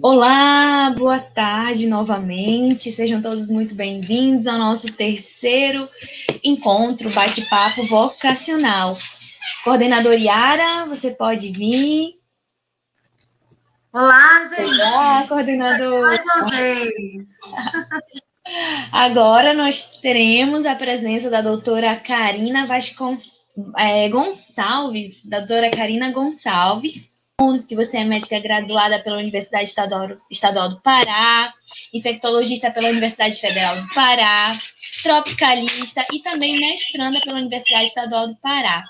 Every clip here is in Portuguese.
Olá, boa tarde novamente. Sejam todos muito bem-vindos ao nosso terceiro encontro bate-papo vocacional. Coordenador Yara, você pode vir. Olá, gente. Olá, coordenador. Mais uma vez. Agora nós teremos a presença da doutora Karina Vasconcelos, é, Gonçalves, da doutora Karina Gonçalves, que você é médica graduada pela Universidade Estadual, Estadual do Pará, infectologista pela Universidade Federal do Pará, tropicalista e também mestranda pela Universidade Estadual do Pará.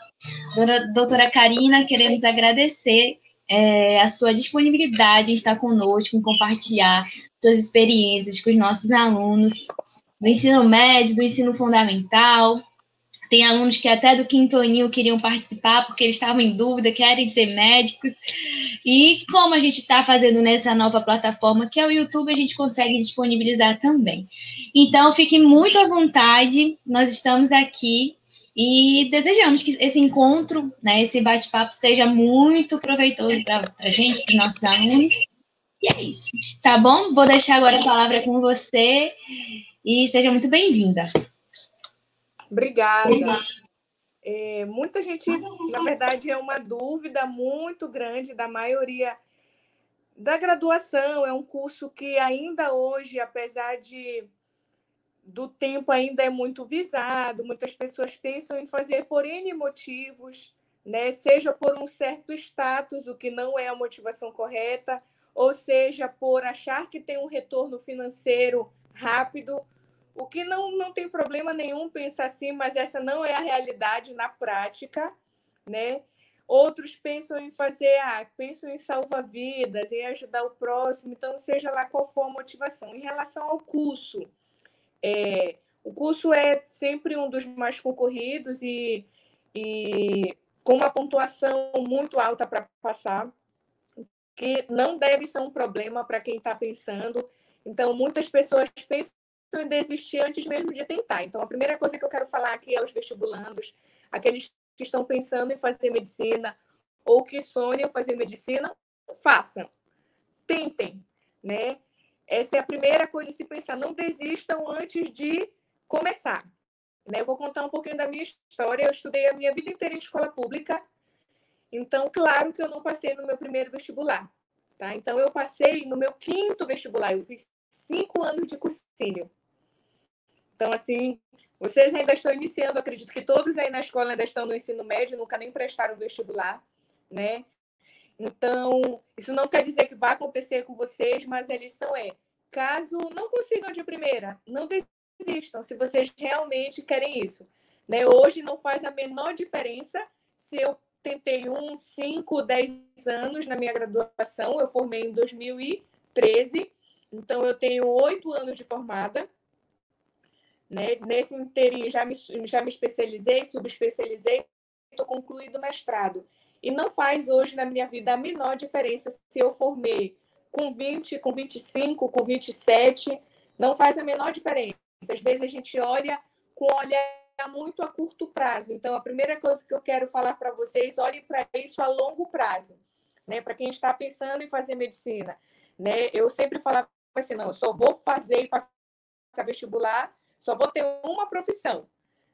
Doutora Karina, queremos agradecer é, a sua disponibilidade em estar conosco, em compartilhar suas experiências com os nossos alunos do ensino médio, do ensino fundamental, tem alunos que até do quinto aninho queriam participar porque eles estavam em dúvida, querem ser médicos. E como a gente está fazendo nessa nova plataforma, que é o YouTube, a gente consegue disponibilizar também. Então, fique muito à vontade, nós estamos aqui e desejamos que esse encontro, né, esse bate-papo seja muito proveitoso para a gente, para os nossos alunos. E é isso, tá bom? Vou deixar agora a palavra com você e seja muito bem-vinda. Obrigada. É, muita gente, na verdade, é uma dúvida muito grande da maioria da graduação. É um curso que ainda hoje, apesar de do tempo ainda é muito visado, muitas pessoas pensam em fazer por N motivos, né? seja por um certo status, o que não é a motivação correta, ou seja, por achar que tem um retorno financeiro rápido, o que não, não tem problema nenhum pensar assim, mas essa não é a realidade na prática, né? Outros pensam em fazer, ah, pensam em salvar vidas, em ajudar o próximo, então seja lá qual for a motivação. Em relação ao curso, é, o curso é sempre um dos mais concorridos e, e com uma pontuação muito alta para passar, que não deve ser um problema para quem está pensando. Então, muitas pessoas pensam desistir antes mesmo de tentar. Então, a primeira coisa que eu quero falar aqui é os vestibulandos, aqueles que estão pensando em fazer medicina ou que sonham fazer medicina, façam, tentem, né? Essa é a primeira coisa a se pensar. Não desistam antes de começar. Né? Eu vou contar um pouquinho da minha história. Eu estudei a minha vida inteira em escola pública. Então, claro que eu não passei no meu primeiro vestibular. Tá? Então, eu passei no meu quinto vestibular. Eu fiz cinco anos de cursinho. Então, assim, vocês ainda estão iniciando, acredito que todos aí na escola ainda estão no ensino médio, nunca nem prestaram vestibular, né? Então, isso não quer dizer que vai acontecer com vocês, mas a lição é: caso não consigam de primeira, não desistam, se vocês realmente querem isso. Né? Hoje não faz a menor diferença se eu tentei um, cinco, dez anos na minha graduação, eu formei em 2013, então eu tenho oito anos de formada. Né? Nesse inteirinho já me, já me especializei, subespecializei, estou concluindo o mestrado. E não faz hoje na minha vida a menor diferença se eu formei com 20, com 25, com 27, não faz a menor diferença. Às vezes a gente olha com olhar muito a curto prazo. Então, a primeira coisa que eu quero falar para vocês, olhem para isso a longo prazo, né? Para quem está pensando em fazer medicina, né? Eu sempre falava assim, não, eu só vou fazer e passar vestibular, só vou ter uma profissão,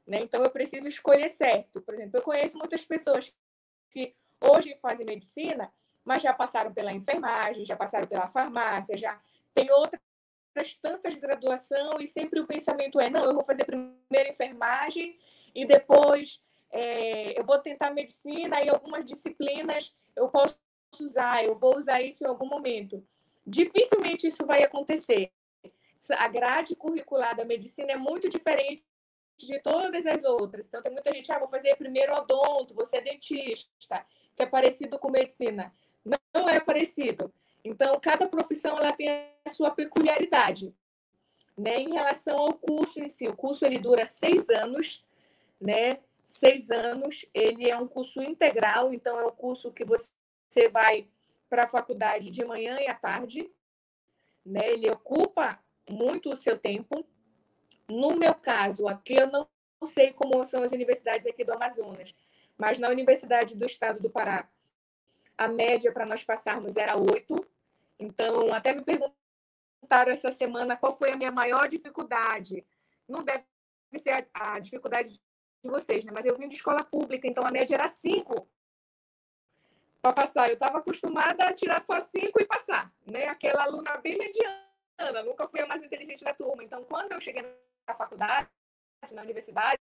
né? Então, eu preciso escolher certo. Por exemplo, eu conheço muitas pessoas que hoje fazem medicina, mas já passaram pela enfermagem, já passaram pela farmácia, já tem outras tantas graduação e sempre o pensamento é não, eu vou fazer primeiro enfermagem e depois é, eu vou tentar medicina e algumas disciplinas eu posso usar, eu vou usar isso em algum momento. Dificilmente isso vai acontecer. A grade curricular da medicina é muito diferente de todas as outras. Então, tem muita gente, ah, vou fazer primeiro odonto, você é dentista, que é parecido com medicina. Não é parecido. Então, cada profissão ela tem a sua peculiaridade. Né? Em relação ao curso em si, o curso ele dura seis anos, né? Seis anos, ele é um curso integral, então é um curso que você vai para a faculdade de manhã e à tarde, né? Ele ocupa muito o seu tempo, no meu caso, aqui eu não sei como são as universidades aqui do Amazonas, mas na Universidade do Estado do Pará, a média para nós passarmos era oito. Então, até me perguntaram essa semana qual foi a minha maior dificuldade. Não deve ser a, a dificuldade de vocês, né? Mas eu vim de escola pública, então a média era cinco para passar. Eu estava acostumada a tirar só cinco e passar, né? Aquela aluna bem mediana, nunca fui a mais inteligente da turma. Então, quando eu cheguei na faculdade, na universidade,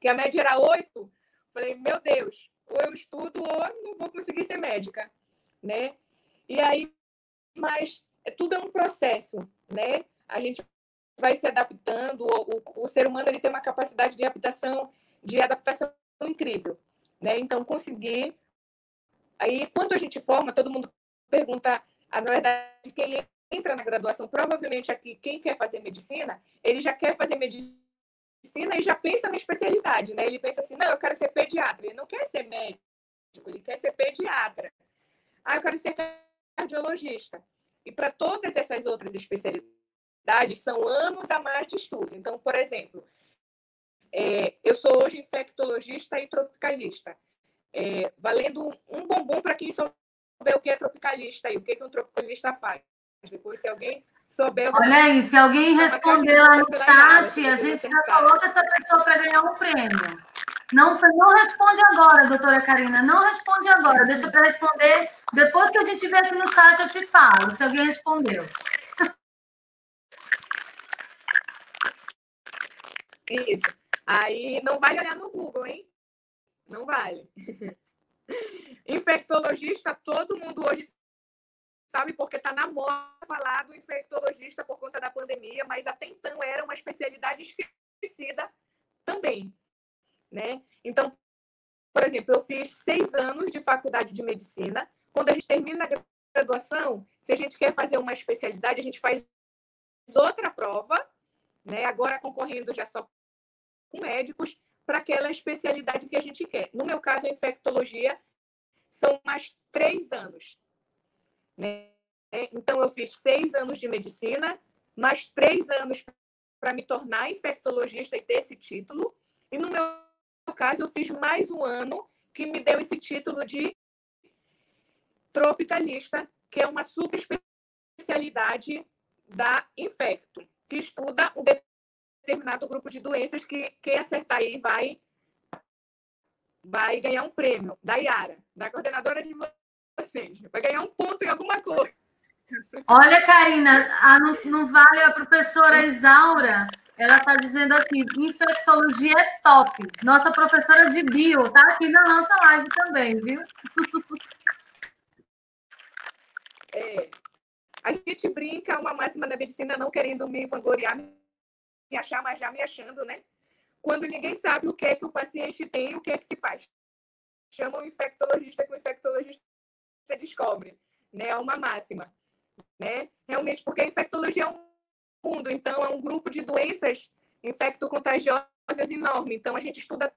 que a média era oito, falei, meu Deus, ou eu estudo ou não vou conseguir ser médica, né? E aí, mas é, tudo é um processo, né? A gente vai se adaptando, o, o, o ser humano ele tem uma capacidade de adaptação, de adaptação incrível, né? Então, conseguir Aí, quando a gente forma, todo mundo pergunta, ah, na verdade, quem entra na graduação, provavelmente aqui, quem quer fazer medicina, ele já quer fazer medicina e já pensa na especialidade, né? Ele pensa assim, não, eu quero ser pediatra. Ele não quer ser médico, ele quer ser pediatra. Ah, eu quero ser cardiologista. E para todas essas outras especialidades, são anos a mais de estudo. Então, por exemplo, é, eu sou hoje infectologista e tropicalista é, valendo um bombom para quem souber o que é tropicalista e o que, que um tropicalista faz. Depois, se alguém souber. Olha aí, se alguém responder lá no chat, a gente já coloca essa pessoa para ganhar um prêmio. Não, você não responde agora, doutora Karina, não responde agora. Deixa para responder. Depois que a gente vê aqui no chat, eu te falo, se alguém respondeu. Isso. Aí não vale olhar no Google, hein? Não vale. Infectologista, todo mundo hoje sabe porque está na moda falar do infectologista por conta da pandemia, mas até então era uma especialidade esquecida também, né? Então, por exemplo, eu fiz seis anos de faculdade de medicina. Quando a gente termina a graduação, se a gente quer fazer uma especialidade, a gente faz outra prova, né? Agora concorrendo já só com médicos, para aquela especialidade que a gente quer. No meu caso, a infectologia são mais três anos. Né? Então, eu fiz seis anos de medicina, mais três anos para me tornar infectologista e ter esse título. E no meu caso, eu fiz mais um ano que me deu esse título de tropicalista, que é uma subespecialidade da infecto, que estuda o determinado grupo de doenças que quem acertar aí vai vai ganhar um prêmio da Iara, da coordenadora de vocês. Vai ganhar um ponto em alguma coisa. Olha, Karina, a, não, não, vale a professora Isaura. Ela está dizendo aqui, infectologia é top. Nossa professora de bio está aqui na nossa live também, viu? É, a gente brinca uma máxima da medicina não querendo me vangloriar, me achar, mas já me achando, né? Quando ninguém sabe o que é que o paciente tem e o que é que se faz. Chama o infectologista que o infectologista descobre, né? É uma máxima, né? Realmente, porque a infectologia é um mundo, então é um grupo de doenças infecto-contagiosas enorme. Então, a gente estuda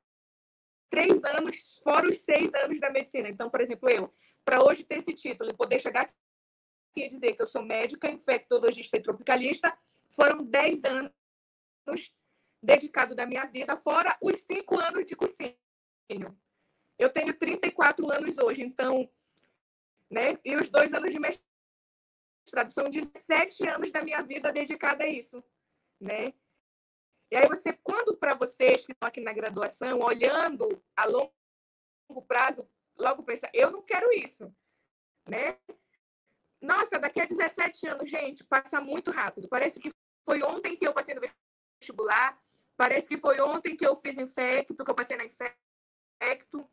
três anos, fora os seis anos da medicina. Então, por exemplo, eu, para hoje ter esse título e poder chegar aqui e dizer que eu sou médica, infectologista e tropicalista, foram dez anos dedicado da minha vida, fora os cinco anos de cursinho. Eu tenho 34 anos hoje, então, né? E os dois anos de mestrado são 17 anos da minha vida dedicada a isso, né? E aí você, quando para vocês que estão aqui na graduação, olhando a longo prazo, logo pensa, eu não quero isso, né? Nossa, daqui a 17 anos, gente, passa muito rápido. Parece que foi ontem que eu passei no vestibular. Parece que foi ontem que eu fiz infecto, que eu passei na infecto.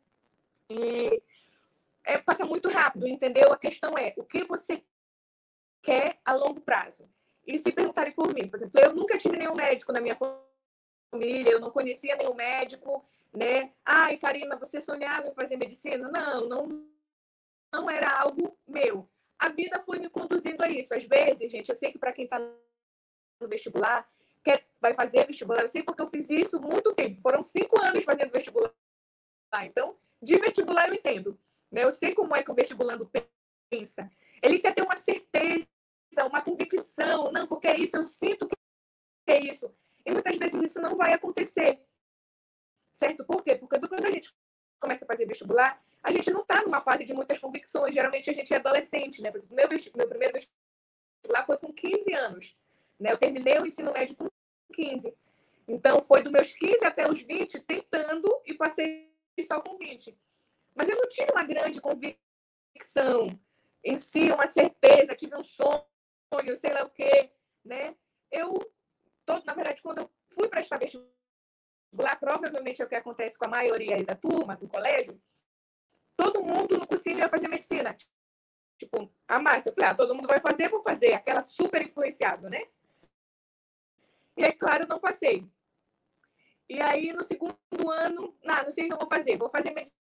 E é, passa muito rápido, entendeu? A questão é o que você quer a longo prazo. E se perguntarem por mim, por exemplo, eu nunca tive nenhum médico na minha família, eu não conhecia nenhum médico, né? Ai, Karina, você sonhava em fazer medicina? Não, não, não era algo meu. A vida foi me conduzindo a isso. Às vezes, gente, eu sei que para quem está no vestibular, quer, vai fazer vestibular. Eu sei porque eu fiz isso muito tempo. Foram cinco anos fazendo vestibular. Então, de vestibular eu entendo. Né? Eu sei como é que o vestibulando pensa. Ele quer ter uma certeza, uma convicção. Não, porque é isso, eu sinto que é isso. E muitas vezes isso não vai acontecer. Certo? Por quê? Porque quando a gente começa a fazer vestibular, a gente não está numa fase de muitas convicções. Geralmente a gente é adolescente, né? Meu, meu primeiro anos. Né? Eu terminei o ensino médio com 15. Então, foi dos meus 15 até os 20 tentando e passei só com 20. Mas eu não tinha uma grande convicção em si, uma certeza, tive um sonho, sei lá o quê, né? Eu, todo, na verdade, quando eu fui para esta vestibular, provavelmente é o que acontece com a maioria da turma, do colégio, todo mundo no cursinho ia fazer medicina. Tipo, a Márcia, eu falei, ah, todo mundo vai fazer, vou fazer. Aquela super influenciável, né? E aí, claro, não passei. E aí, no segundo ano, não, não sei o que eu vou fazer, vou fazer medicina.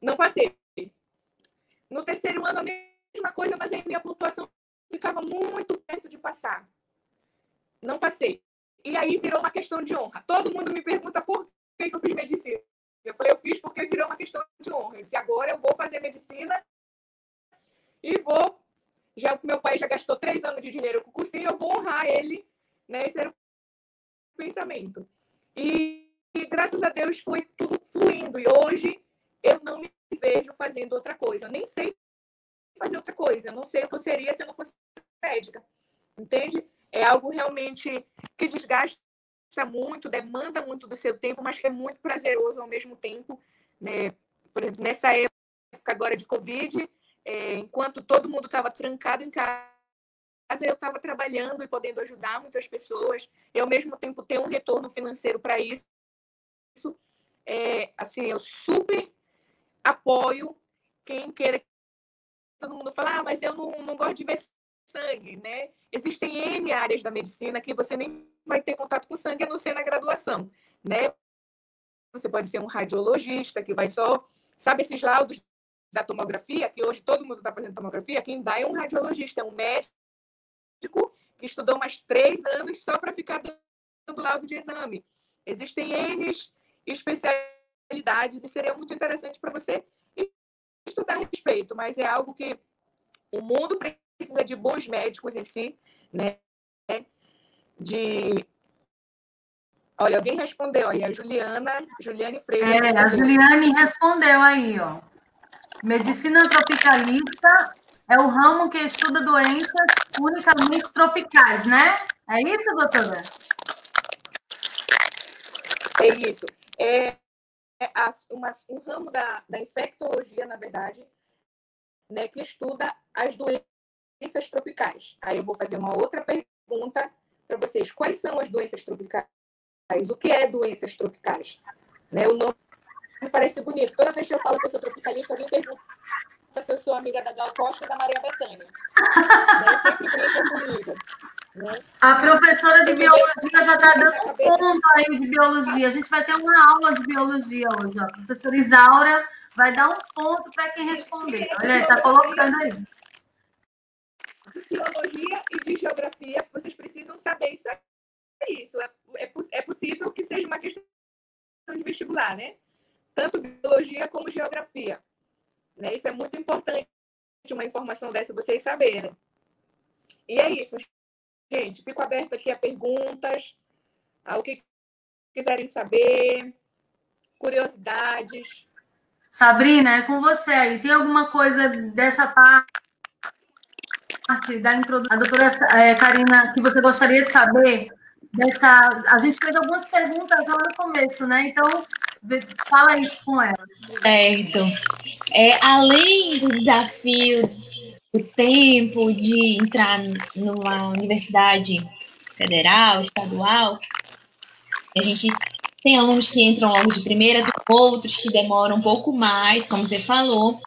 Não passei. No terceiro ano, a mesma coisa, mas aí minha pontuação ficava muito perto de passar. Não passei. E aí virou uma questão de honra. Todo mundo me pergunta por que eu fiz medicina. Eu falei, eu fiz porque virou uma questão de honra. Eu disse, agora eu vou fazer medicina e vou. Já meu pai já gastou três anos de dinheiro com o cursinho, eu vou honrar ele. Né? Esse era o pensamento. E, e graças a Deus foi tudo fluindo. E hoje eu não me vejo fazendo outra coisa. Eu nem sei fazer outra coisa. Eu não sei o que eu seria se eu não fosse médica. Entende? É algo realmente que desgasta muito, demanda muito do seu tempo, mas que é muito prazeroso ao mesmo tempo. Né? Por exemplo, nessa época agora de Covid, é, enquanto todo mundo estava trancado em casa, eu estava trabalhando e podendo ajudar muitas pessoas, e ao mesmo tempo ter um retorno financeiro para isso. É, assim, eu super apoio quem queira. Todo mundo fala, ah, mas eu não, não gosto de ver sangue, né? Existem N áreas da medicina que você nem vai ter contato com sangue a não ser na graduação, né? Você pode ser um radiologista que vai só, sabe esses laudos da tomografia, que hoje todo mundo está fazendo tomografia, quem dá é um radiologista, é um médico que estudou mais três anos só para ficar dando laudo de exame. Existem N especialidades e seria muito interessante para você estudar a respeito, mas é algo que o mundo precisa de bons médicos em si, né? De Olha, alguém respondeu aí, a Juliana, Juliane Freire. É, a Juliane respondeu aí, ó. Medicina tropicalista é o ramo que estuda doenças unicamente tropicais, né? É isso, doutora? É isso. É, a, uma, um ramo da, da infectologia, na verdade, né, que estuda as doenças tropicais. Aí eu vou fazer uma outra pergunta para vocês. Quais são as doenças tropicais? O que é doenças tropicais? Né, o nome me parece bonito. Toda vez que eu falo que eu sou tropicalista, alguém pergunta se eu sou amiga da Gal Costa e da Maria Bethânia. né? Sempre brinca comigo. A professora de biologia já está dando um ponto aí de biologia. A gente vai ter uma aula de biologia hoje. A professora Isaura vai dar um ponto para quem responder. Olha, está colocando aí. Biologia e de geografia, vocês precisam saber isso. É isso. É, é, é possível que seja uma questão de vestibular, né? tanto biologia como geografia. Né? Isso é muito importante, uma informação dessa vocês saberem. E é isso, gente. Fico aberto aqui a perguntas, ao que quiserem saber, curiosidades. Sabrina, é com você aí. Tem alguma coisa dessa parte da introdução, a doutora é, Karina, que você gostaria de saber? Dessa, a gente fez algumas perguntas lá no começo, né? Então, Fala isso com ela. Certo. É, além do desafio do tempo de entrar numa universidade federal, estadual, a gente tem alunos que entram logo de primeira, outros que demoram um pouco mais, como você falou.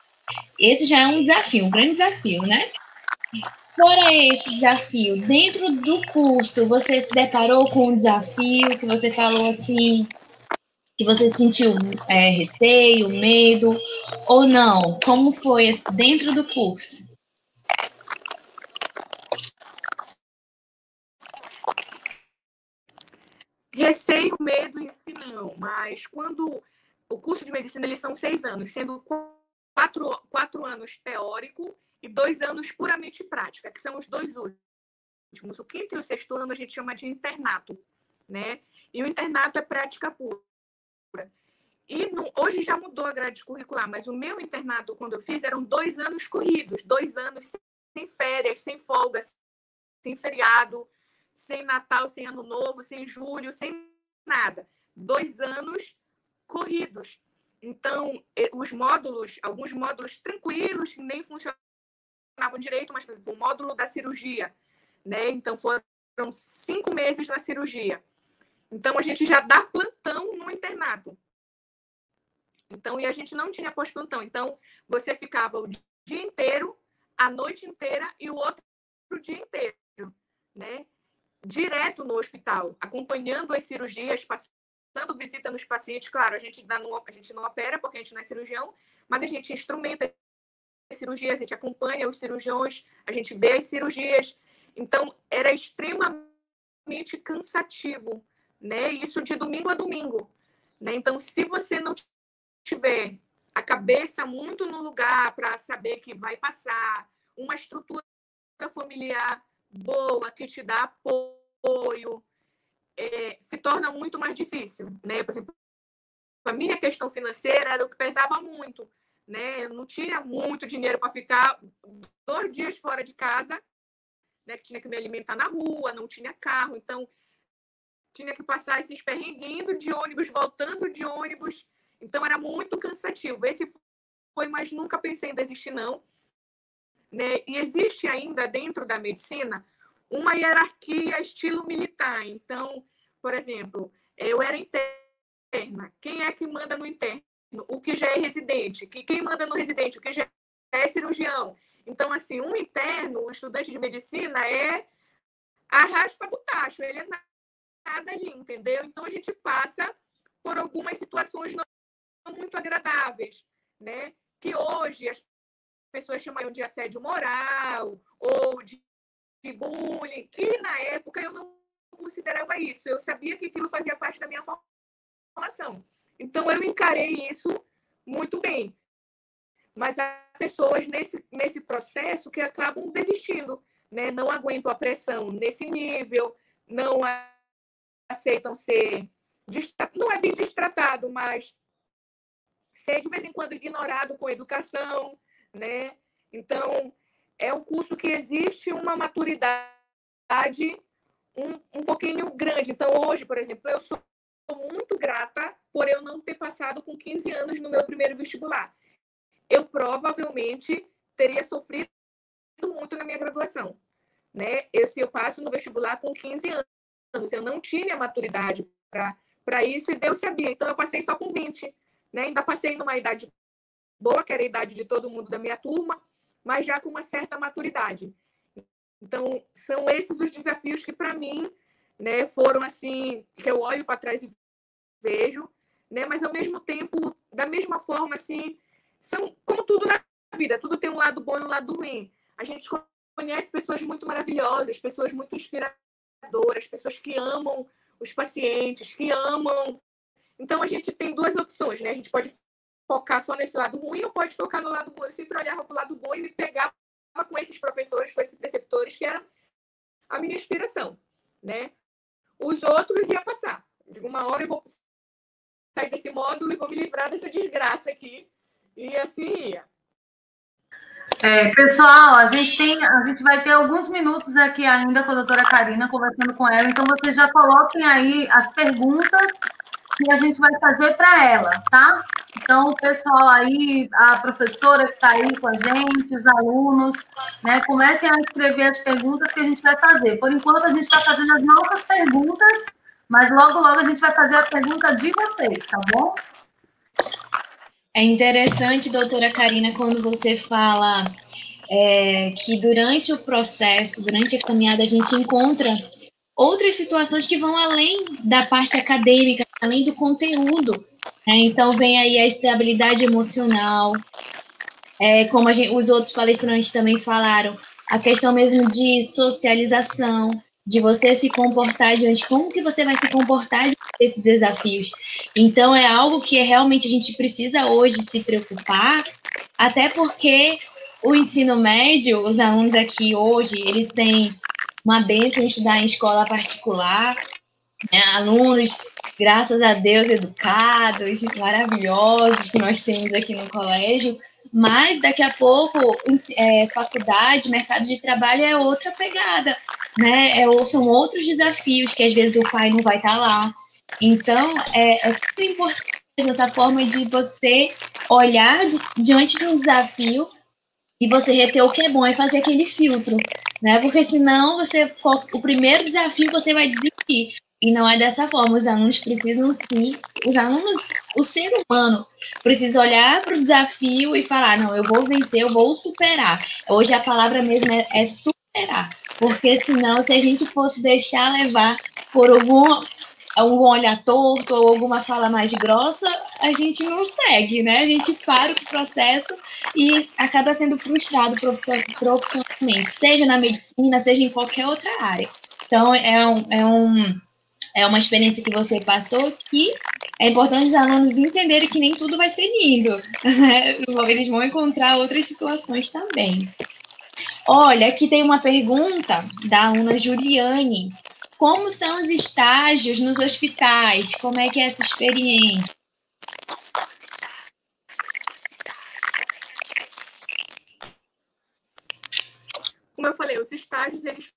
Esse já é um desafio, um grande desafio, né? Fora esse desafio, dentro do curso, você se deparou com um desafio que você falou assim, que você sentiu é, receio, medo ou não? Como foi dentro do curso? Receio, medo em si não, mas quando o curso de medicina eles são seis anos, sendo quatro, quatro anos teórico e dois anos puramente prática, que são os dois últimos. O quinto e o sexto ano a gente chama de internato, né? E o internato é prática pura. E no, hoje já mudou a grade curricular, mas o meu internato, quando eu fiz, eram dois anos corridos, dois anos sem férias, sem folgas, sem feriado, sem Natal, sem Ano Novo, sem Julho, sem nada. Dois anos corridos. Então, os módulos, alguns módulos tranquilos, nem funcionavam direito, mas, por exemplo, o módulo da cirurgia, né? Então, foram cinco meses na cirurgia. Então, a gente já dá plantão no internato. Então, e a gente não tinha pós-plantão. Então, você ficava o dia inteiro, a noite inteira e o outro dia inteiro, né? Direto no hospital, acompanhando as cirurgias, dando visita nos pacientes. Claro, a gente, no, a gente não opera porque a gente não é cirurgião, mas a gente instrumenta as cirurgias, a gente acompanha os cirurgiões, a gente vê as cirurgias. Então, era extremamente cansativo, né? Isso de domingo a domingo. Né? Então, se você não tiver a cabeça muito no lugar para saber que vai passar, uma estrutura familiar boa que te dá apoio, é, se torna muito mais difícil, né? Por exemplo, a minha questão financeira era o que pesava muito, né? Eu não tinha muito dinheiro para ficar dois dias fora de casa, né? Que tinha que me alimentar na rua, não tinha carro, então tinha que passar esses perrenguinhos de ônibus, voltando de ônibus, então era muito cansativo. Esse foi, mas nunca pensei em desistir não. Né? E existe ainda dentro da medicina uma hierarquia estilo militar. Então, por exemplo, eu era interna. Quem é que manda no interno? O que já é residente? Quem manda no residente? O que já é cirurgião? Então, assim, um interno, um estudante de medicina, é a raspa do tacho, ele é nada ali, entendeu? Então, a gente passa por algumas situações não muito agradáveis, né? Que hoje as pessoas chamam de assédio moral ou de de bullying, que na época eu não considerava isso. Eu sabia que aquilo fazia parte da minha formação. Então eu encarei isso muito bem. Mas há pessoas nesse, nesse processo que acabam desistindo, né? não aguentam a pressão nesse nível, não aceitam ser, não é bem destratado, mas ser de vez em quando ignorado com educação, né? Então, é um curso que existe uma maturidade um, um pouquinho grande. Então, hoje, por exemplo, eu sou muito grata por eu não ter passado com 15 anos no meu primeiro vestibular. Eu provavelmente teria sofrido muito na minha graduação. Né? Eu, se eu passo no vestibular com 15 anos, eu não tinha maturidade para isso e Deus sabia. Então, eu passei só com 20. Né? Ainda passei numa idade boa, que era a idade de todo mundo da minha turma, mas já com uma certa maturidade. Então, são esses os desafios que, para mim, né, foram assim, que eu olho para trás e vejo, né, mas ao mesmo tempo, da mesma forma, assim, são como tudo na vida, tudo tem um lado bom e um lado ruim. A gente conhece pessoas muito maravilhosas, pessoas muito inspiradoras, pessoas que amam os pacientes, que amam. Então, a gente tem duas opções, né? A gente pode focar só nesse lado ruim ou pode focar no lado bom. Eu sempre olhava para o lado bom e me pegava com esses professores, com esses preceptores, que eram a minha inspiração, né? Os outros ia passar. De uma hora eu vou sair desse módulo e vou me livrar dessa desgraça aqui. E assim ia. É, pessoal, a gente tem, a gente vai ter alguns minutos aqui ainda com a doutora Karina conversando com ela, então vocês já coloquem aí as perguntas que a gente vai fazer para ela, tá? Então, o pessoal aí, a professora que está aí com a gente, os alunos, né, comecem a escrever as perguntas que a gente vai fazer. Por enquanto, a gente está fazendo as nossas perguntas, mas logo, logo a gente vai fazer a pergunta de vocês, tá bom? É interessante, doutora Karina, quando você fala é, que durante o processo, durante a caminhada, a gente encontra outras situações que vão além da parte acadêmica, além do conteúdo. Né? Então, vem aí a estabilidade emocional, é, como gente, os outros palestrantes também falaram, a questão mesmo de socialização, de você se comportar diante, como que você vai se comportar diante desses desafios. Então, é algo que realmente a gente precisa hoje se preocupar, até porque o ensino médio, os alunos aqui hoje, eles têm uma bênção estudar em escola particular? Alunos, graças a Deus, educados, maravilhosos que nós temos aqui no colégio, mas daqui a pouco, é, faculdade, mercado de trabalho é outra pegada. né? É, ou são outros desafios que às vezes o pai não vai estar tá lá. Então, é, é super importante essa forma de você olhar diante de um desafio e você reter o que é bom e fazer aquele filtro, né? Porque senão você o primeiro desafio você vai desistir. E não é dessa forma. Os alunos precisam sim, os alunos, o ser humano precisa olhar para o desafio e falar: não, eu vou vencer, eu vou superar. Hoje a palavra mesmo é, é superar. Porque senão, se a gente fosse deixar levar por algum, algum olhar torto ou alguma fala mais grossa, a gente não segue, né? A gente para o processo e acaba sendo frustrado profissionalmente, seja na medicina, seja em qualquer outra área. Então, é um, é um é uma experiência que você passou que é importante os alunos entenderem que nem tudo vai ser lindo. Né? Eles vão encontrar outras situações também. Olha, aqui tem uma pergunta da aluna Juliane. Como são os estágios nos hospitais? Como é que é essa experiência? Como eu falei, os estágios eles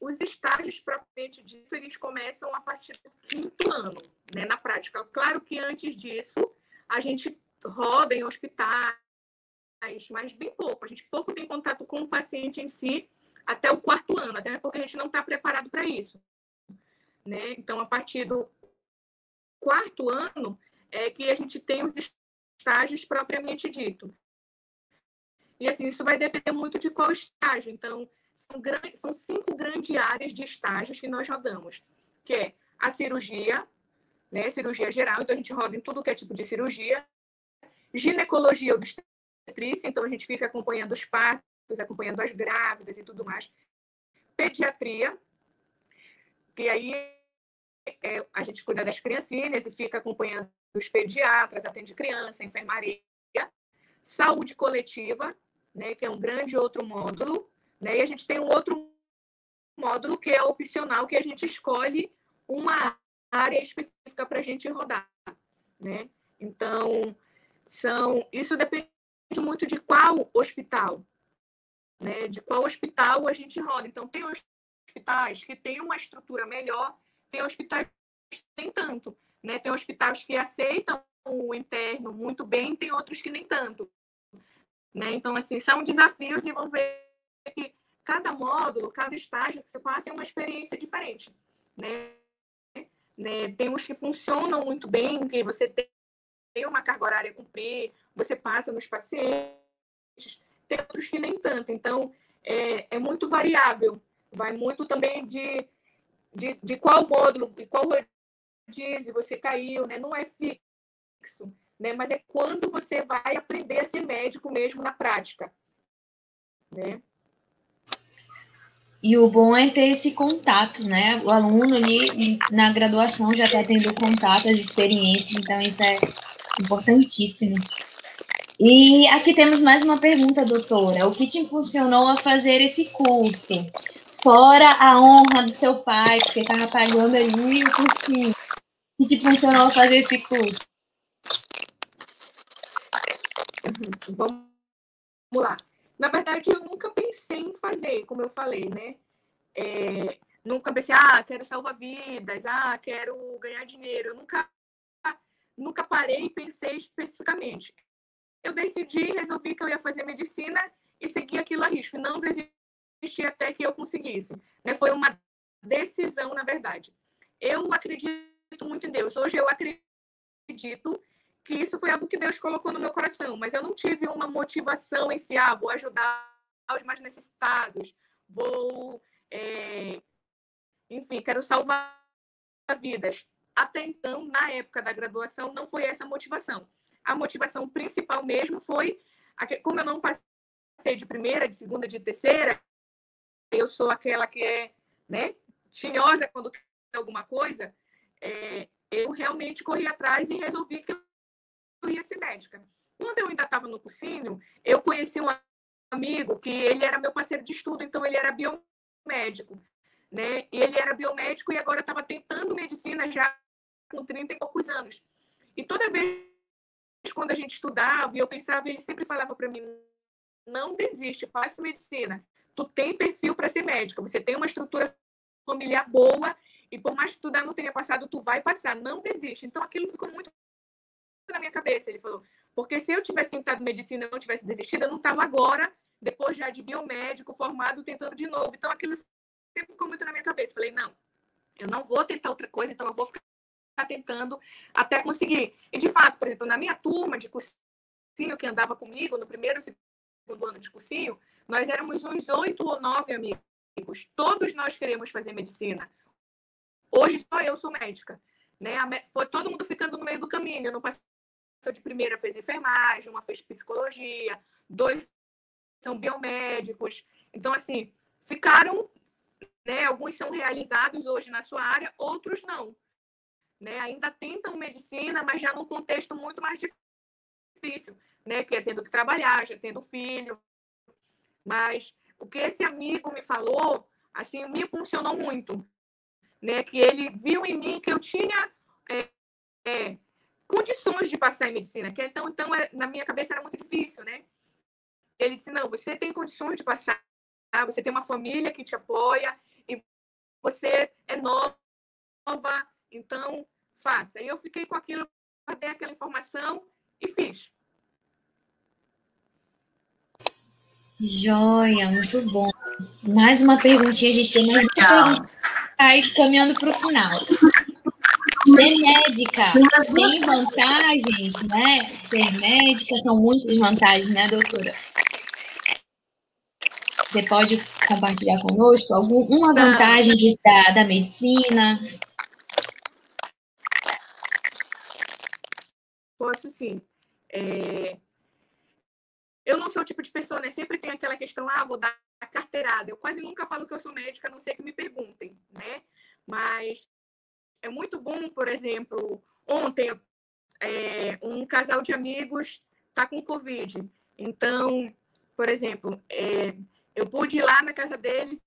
os estágios propriamente dito, eles começam a partir do quinto ano, né, na prática. Claro que antes disso, a gente roda em hospitais, mas bem pouco. A gente pouco tem contato com o paciente em si até o quarto ano, até porque a gente não está preparado para isso. Né? Então, a partir do quarto ano é que a gente tem os estágios propriamente dito. E assim, isso vai depender muito de qual estágio. Então, são, são cinco grandes áreas de estágios que nós rodamos, que é a cirurgia, né, cirurgia geral, então a gente roda em tudo que é tipo de cirurgia, ginecologia obstetrícia, então a gente fica acompanhando os partos, acompanhando as grávidas e tudo mais, pediatria, que aí é, a gente cuida das criancinhas e fica acompanhando os pediatras, atende criança, enfermaria, saúde coletiva, né, que é um grande outro módulo, né? E a gente tem um outro módulo que é opcional, que a gente escolhe uma área específica para a gente rodar. Né? Então, são, isso depende muito de qual hospital, né? de qual hospital a gente roda. Então, tem hospitais que têm uma estrutura melhor, tem hospitais que nem tanto. Né? Tem hospitais que aceitam o interno muito bem, tem outros que nem tanto. Né? Então, assim, são desafios e vão ver que cada módulo, cada estágio que você passa é uma experiência diferente, né? né? Tem uns que funcionam muito bem, que você tem uma carga horária a cumprir, você passa nos pacientes, tem outros que nem tanto. Então, é, é muito variável. Vai muito também de, de, de qual módulo, de qual rodízio você caiu, né? Não é fixo, né? Mas é quando você vai aprender a ser médico mesmo na prática, né? E o bom é ter esse contato, né? O aluno ali na graduação já está tendo contato, as experiências, então isso é importantíssimo. E aqui temos mais uma pergunta, doutora. O que te impulsionou a fazer esse curso? Fora a honra do seu pai, que estava pagando ali o cursinho. O que te impulsionou a fazer esse curso? Vamos lá. Na verdade, eu nunca pensei em fazer, como eu falei, né? É, nunca pensei, ah, quero salvar vidas, ah, quero ganhar dinheiro. Eu nunca, nunca parei e pensei especificamente. Eu decidi, resolvi que eu ia fazer medicina e seguir aquilo a risco. Não desisti até que eu conseguisse. Né? Foi uma decisão, na verdade. Eu acredito muito em Deus. Hoje eu acredito que isso foi algo que Deus colocou no meu coração, mas eu não tive uma motivação em si, ah, vou ajudar os mais necessitados, vou, é... enfim, quero salvar vidas. Até então, na época da graduação, não foi essa a motivação. A motivação principal mesmo foi, como eu não passei de primeira, de segunda, de terceira, eu sou aquela que é, né, tinhosa quando quer alguma coisa, é, eu realmente corri atrás e resolvi que eu ia ser médica. Quando eu ainda estava no cursinho, eu conheci um amigo que ele era meu parceiro de estudo, então ele era biomédico, né? Ele era biomédico e agora estava tentando medicina já com 30 e poucos anos. E toda vez quando a gente estudava, eu pensava, ele sempre falava para mim: não desiste, faça medicina. tu tem perfil para ser médica, você tem uma estrutura familiar boa e por mais que tu não tenha passado, tu vai passar, não desiste. Então aquilo ficou muito na minha cabeça, ele falou, porque se eu tivesse tentado medicina e não tivesse desistido, eu não estava agora, depois já de biomédico, formado, tentando de novo. Então aquilo sempre ficou muito na minha cabeça. Falei, não, eu não vou tentar outra coisa, então eu vou ficar tentando até conseguir. E de fato, por exemplo, na minha turma de cursinho que andava comigo no primeiro segundo ano de cursinho, nós éramos uns oito ou nove amigos. Todos nós queremos fazer medicina. Hoje só eu sou médica. Né? Foi todo mundo ficando no meio do caminho. Não passou de primeira, fez enfermagem, uma fez psicologia, dois são biomédicos. Então, assim, ficaram, né? Alguns são realizados hoje na sua área, outros não. Né? Ainda tentam medicina, mas já num contexto muito mais difícil, né? Que é tendo que trabalhar, já tendo filho. Mas o que esse amigo me falou, assim, me funcionou muito né? Que ele viu em mim que eu tinha é, é, condições de passar em medicina, que então, então é, na minha cabeça era muito difícil, né? Ele disse: não, você tem condições de passar, você tem uma família que te apoia e você é nova, então faça. E eu fiquei com aquilo, dei aquela informação e fiz. Joia, muito bom. Mais uma perguntinha, a gente tem mais uma pergunta. Aí, caminhando para o final. Ser médica tem vantagens, né? Ser médica são muitas vantagens, né, doutora? Você pode compartilhar conosco alguma tá. vantagem de, da, da medicina? Posso sim. É, eu não sou o tipo de pessoa, né? Sempre tem aquela questão, ah, vou dar carteirada. Eu quase nunca falo que eu sou médica, a não ser que me perguntem, né? Mas é muito bom, por exemplo, ontem é, um casal de amigos está com Covid. Então, por exemplo, é, eu pude ir lá na casa deles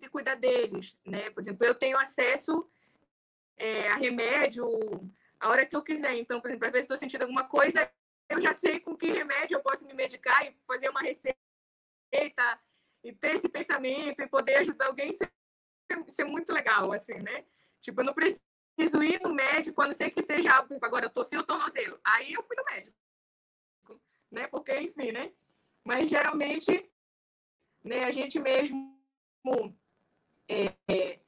e cuidar deles, né? Por exemplo, eu tenho acesso é, a remédio a hora que eu quiser. Então, por exemplo, às vezes estou sentindo alguma coisa, eu já sei com que remédio eu posso me medicar e fazer uma receita e ter esse pensamento e poder ajudar alguém, isso é, isso é muito legal, assim, né? Tipo, eu não preciso ir no médico, a não ser que seja algo, tipo, agora eu sem o tornozelo. Aí eu fui no médico, né? Porque, enfim, né? Mas geralmente, né, a gente mesmo é, é,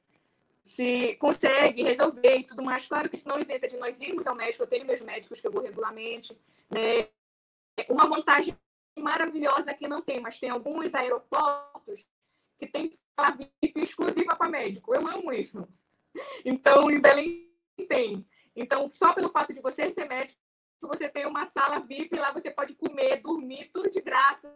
se consegue resolver e tudo mais. Claro que isso não isenta de nós irmos ao médico, eu tenho meus médicos que eu vou regularmente, né? Uma vantagem maravilhosa que não tem, mas tem alguns aeroportos que tem sala VIP exclusiva para médico. Eu amo isso. Então, em Belém tem. Então, só pelo fato de você ser médico, você tem uma sala VIP, lá você pode comer, dormir, tudo de graça.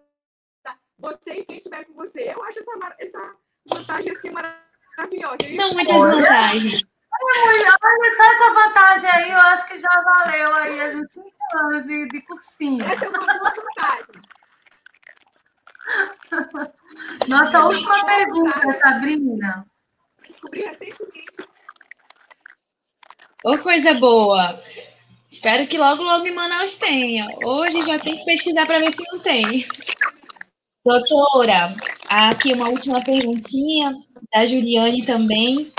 Você e quem estiver com você. Eu acho essa, essa vantagem assim maravilhosa. São muitas vantagens. Olha só essa vantagem aí, eu acho que já valeu aí a gente cinco anos de, de cursinho. Essa é uma vantagem. Nossa última pergunta, Sabrina. Descobri recentemente. Ô, coisa boa. Espero que logo, logo em Manaus tenha. Hoje já tem que pesquisar para ver se não tem. Doutora, aqui uma última perguntinha da Juliane também.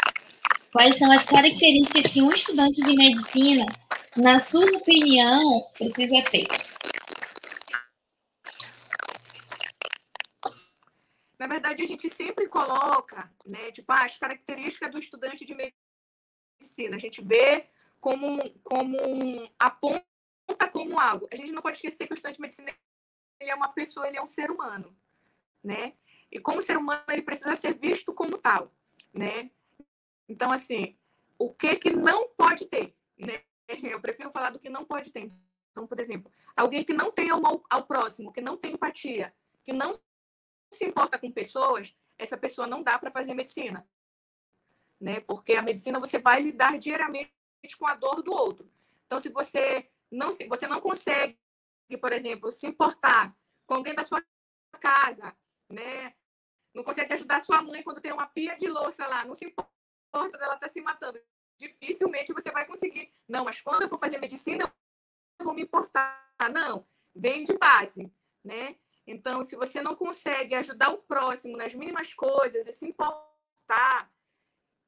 Quais são as características que um estudante de medicina, na sua opinião, precisa ter? Na verdade, a gente sempre coloca, né, tipo, ah, as características do estudante de medicina. A gente vê como, como aponta como algo. A gente não pode esquecer que o estudante de medicina ele é uma pessoa, ele é um ser humano, né? E como ser humano, ele precisa ser visto como tal, né? Então, assim, o que que não pode ter, né? Eu prefiro falar do que não pode ter. Então, por exemplo, alguém que não tem amor ao próximo, que não tem empatia, que não se importa com pessoas, essa pessoa não dá para fazer medicina, né? Porque a medicina você vai lidar diariamente com a dor do outro. Então, se você não se você não consegue, por exemplo, se importar com alguém da sua casa, né? Não consegue ajudar sua mãe quando tem uma pia de louça lá, não se importa dela estar tá se matando. Dificilmente você vai conseguir. Não, mas quando eu for fazer medicina, eu vou me importar. Não, vem de base, né? Então, se você não consegue ajudar o próximo nas mínimas coisas e se importar,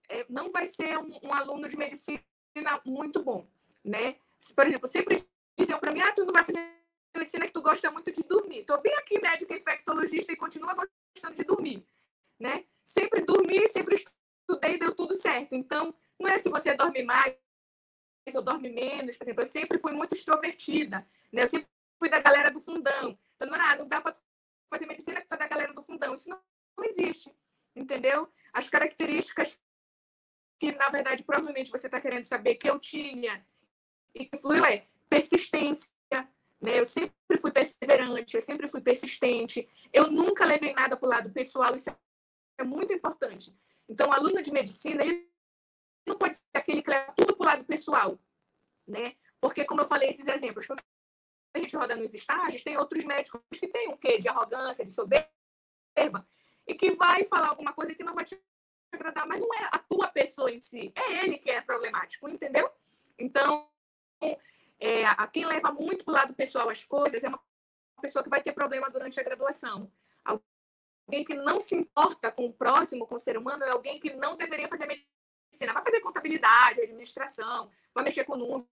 é, não vai ser um, um, aluno de medicina muito bom, né? Por exemplo, sempre diziam para mim, ah, tu não vai fazer medicina que tu gosta muito de dormir. Estou bem aqui, médica infectologista, e continua gostando de dormir, né? Sempre dormi, sempre estudei deu tudo certo. Então, não é se você dorme mais ou dorme menos. Por exemplo, eu sempre fui muito extrovertida, né? Eu sempre fui da galera do fundão. Então, não, dá para fazer medicina que tá da galera do fundão. Isso não, não existe, entendeu? As características que, na verdade, provavelmente você está querendo saber que eu tinha e que fluiu é persistência, né? Eu sempre fui perseverante, eu sempre fui persistente. Eu nunca levei nada para o lado pessoal, isso é muito importante. Então, o aluno de medicina, ele não pode ser aquele que leva tudo para o lado pessoal, né? Porque, como eu falei, esses exemplos, quando a gente roda nos estágios, tem outros médicos que têm um quê de arrogância, de soberba, e que vai falar alguma coisa que não vai te agradar, mas não é a tua pessoa em si, é ele que é problemático, entendeu? Então, é, a quem leva muito para o lado pessoal as coisas é uma pessoa que vai ter problema durante a graduação. Alguém que não se importa com o próximo, com o ser humano, é alguém que não deveria fazer medicina. Vai fazer contabilidade, administração, vai mexer com números,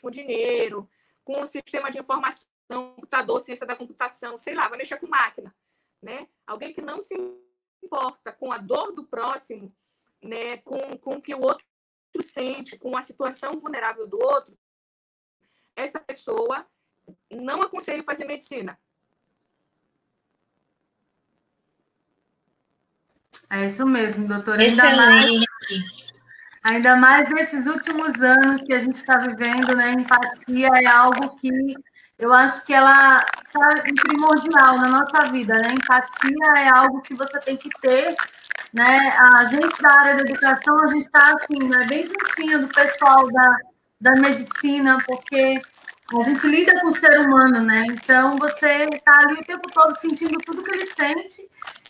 com dinheiro, com o sistema de informação, computador, ciência da computação, sei lá, vai mexer com máquina. Né? Alguém que não se importa com a dor do próximo, né? com, com o que o outro sente, com a situação vulnerável do outro, essa pessoa não aconselho fazer medicina. É isso mesmo, doutora. Excelente. Ainda mais, nesses últimos anos que a gente está vivendo, né? Empatia é algo que eu acho que ela está primordial na nossa vida, né? Empatia é algo que você tem que ter, né? A gente da área da educação, a gente está assim, né? bem juntinho do pessoal da, da medicina, porque a gente lida com o ser humano, né? Então você está ali o tempo todo sentindo tudo que ele sente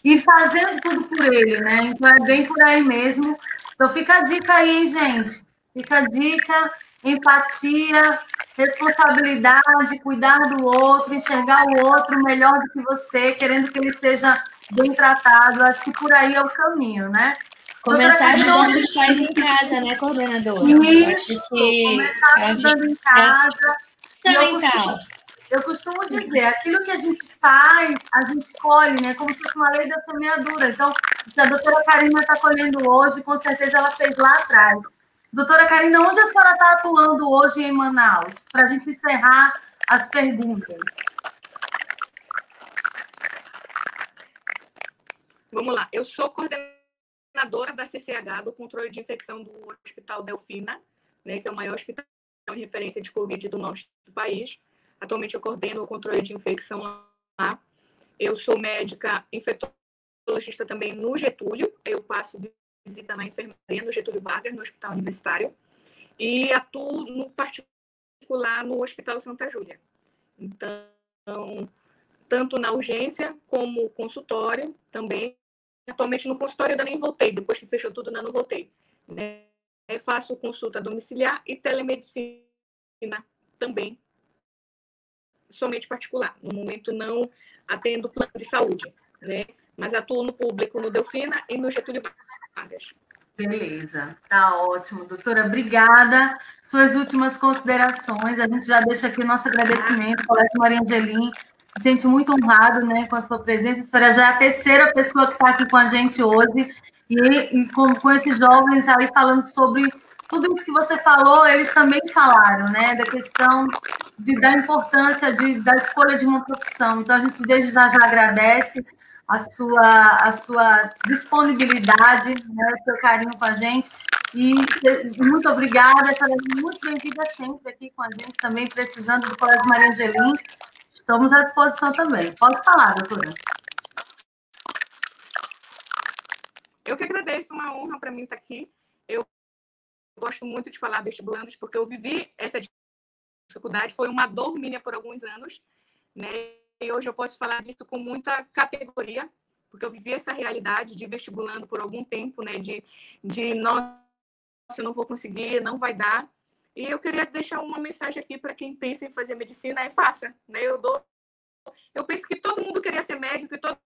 e fazendo tudo por ele, né? Então é bem por aí mesmo. Então fica a dica aí, gente. Fica a dica, empatia, responsabilidade, cuidar do outro, enxergar o outro melhor do que você, querendo que ele seja bem tratado. Acho que por aí é o caminho, né? Começar ajudando os pais em casa, né, coordenadora? Isso, acho que começar ajudando em casa. Então, então. Eu costumo dizer, aquilo que a gente faz, a gente colhe, né? Como se fosse uma lei da semeadura. Então, o que a doutora Karina está colhendo hoje, com certeza ela fez lá atrás. Doutora Karina, onde a senhora está atuando hoje em Manaus? Para a gente encerrar as perguntas. Vamos lá. Eu sou coordenadora da CCH, do controle de infecção do Hospital Delfina, né, que é o maior hospital referência de Covid do norte do país. Atualmente eu coordeno o controle de infecção lá. Eu sou médica infectologista também no Getúlio. Eu passo visita na enfermaria no Getúlio Vargas, no Hospital Universitário. E atuo no particular no Hospital Santa Júlia. Então, tanto na urgência como consultório também. Atualmente no consultório eu ainda nem voltei, depois que fechou tudo, ainda não voltei. Né? Eu faço consulta domiciliar e telemedicina também somente particular. No momento, não atendo plano de saúde, né? Mas atuo no público, no Delfina e no Getúlio Vargas. Beleza, tá ótimo. Doutora, obrigada. Suas últimas considerações. A gente já deixa aqui o nosso agradecimento, colega Maria Angelim. Se sente muito honrado né, com a sua presença. A senhora já é a terceira pessoa que está aqui com a gente hoje. E, e com, com esses jovens aí falando sobre tudo isso que você falou, eles também falaram, né? Da questão de, da importância de, da escolha de uma profissão. Então, a gente desde já, já agradece a sua, a sua disponibilidade, né, o seu carinho com a gente. E muito obrigada, essa é muito bem-vinda sempre aqui com a gente, também precisando do Colégio Maria Angelim. Estamos à disposição também. Pode falar, doutora. Eu que agradeço, uma honra para mim estar aqui. Gosto muito de falar vestibulandos, porque eu vivi essa dificuldade, foi uma dor minha por alguns anos, né? E hoje eu posso falar disso com muita categoria, porque eu vivi essa realidade de vestibulando por algum tempo, né? De, de nossa, eu não vou conseguir, não vai dar. E eu queria deixar uma mensagem aqui para quem pensa em fazer medicina, é faça, né? Eu dou eu penso que todo mundo queria ser médico e todo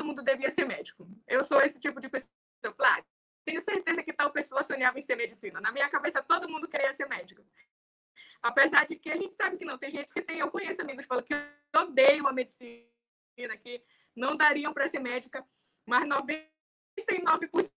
mundo devia ser médico. Eu sou esse tipo de pessoa. Claro, tenho certeza que tal pessoa sonhava em ser medicina. Na minha cabeça, todo mundo queria ser médico. Apesar de que a gente sabe que não. Tem gente que tem, eu conheço amigos que odeio a medicina, que não dariam para ser médica, mas 99%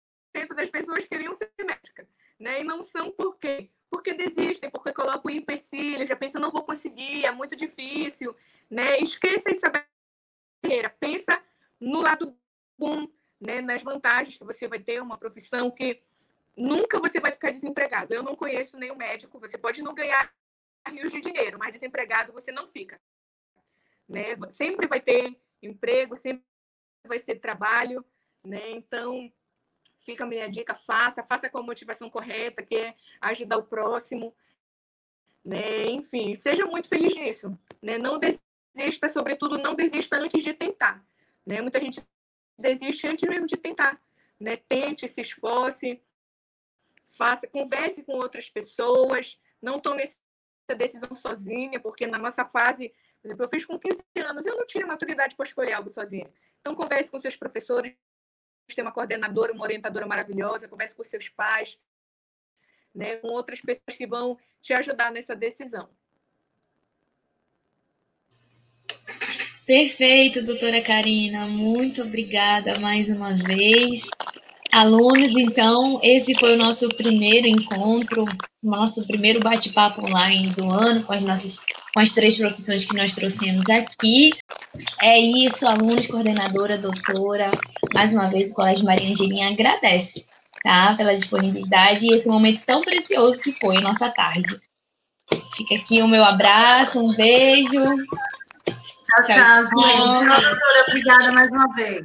das pessoas queriam ser médica. Né? E não são por quê? Porque desistem, porque colocam empecilhos, já pensam, não vou conseguir, é muito difícil. Né? Esqueça essa barreira. Pensa no lado bom, né? nas vantagens que você vai ter uma profissão que nunca você vai ficar desempregado. Eu não conheço nenhum médico, você pode não ganhar rios de dinheiro, mas desempregado você não fica. Né? Sempre vai ter emprego, sempre vai ser trabalho, né? Então, fica a minha dica, faça, faça com a motivação correta, que é ajudar o próximo, né? Enfim, seja muito feliz nisso, né? Não desista, sobretudo, não desista antes de tentar, né? Muita gente desiste antes mesmo de tentar, né? Tente, se esforce, faça, converse com outras pessoas, não tome essa decisão sozinha, porque na nossa fase, por exemplo, eu fiz com 15 anos, eu não tinha maturidade para escolher algo sozinha. Então, converse com seus professores, tem uma coordenadora, uma orientadora maravilhosa, converse com seus pais, né, com outras pessoas que vão te ajudar nessa decisão. Perfeito, doutora Karina. Muito obrigada mais uma vez. Alunos, então, esse foi o nosso primeiro encontro, nosso primeiro bate-papo online do ano com as nossas com as três profissões que nós trouxemos aqui. É isso, alunos, coordenadora, doutora. Mais uma vez, o Colégio Maria Angelinha agradece, tá? Pela disponibilidade e esse momento tão precioso que foi a nossa tarde. Fica aqui o meu abraço, um beijo. Tchau, tchau, tchau gente. Tchau. Obrigada mais uma vez.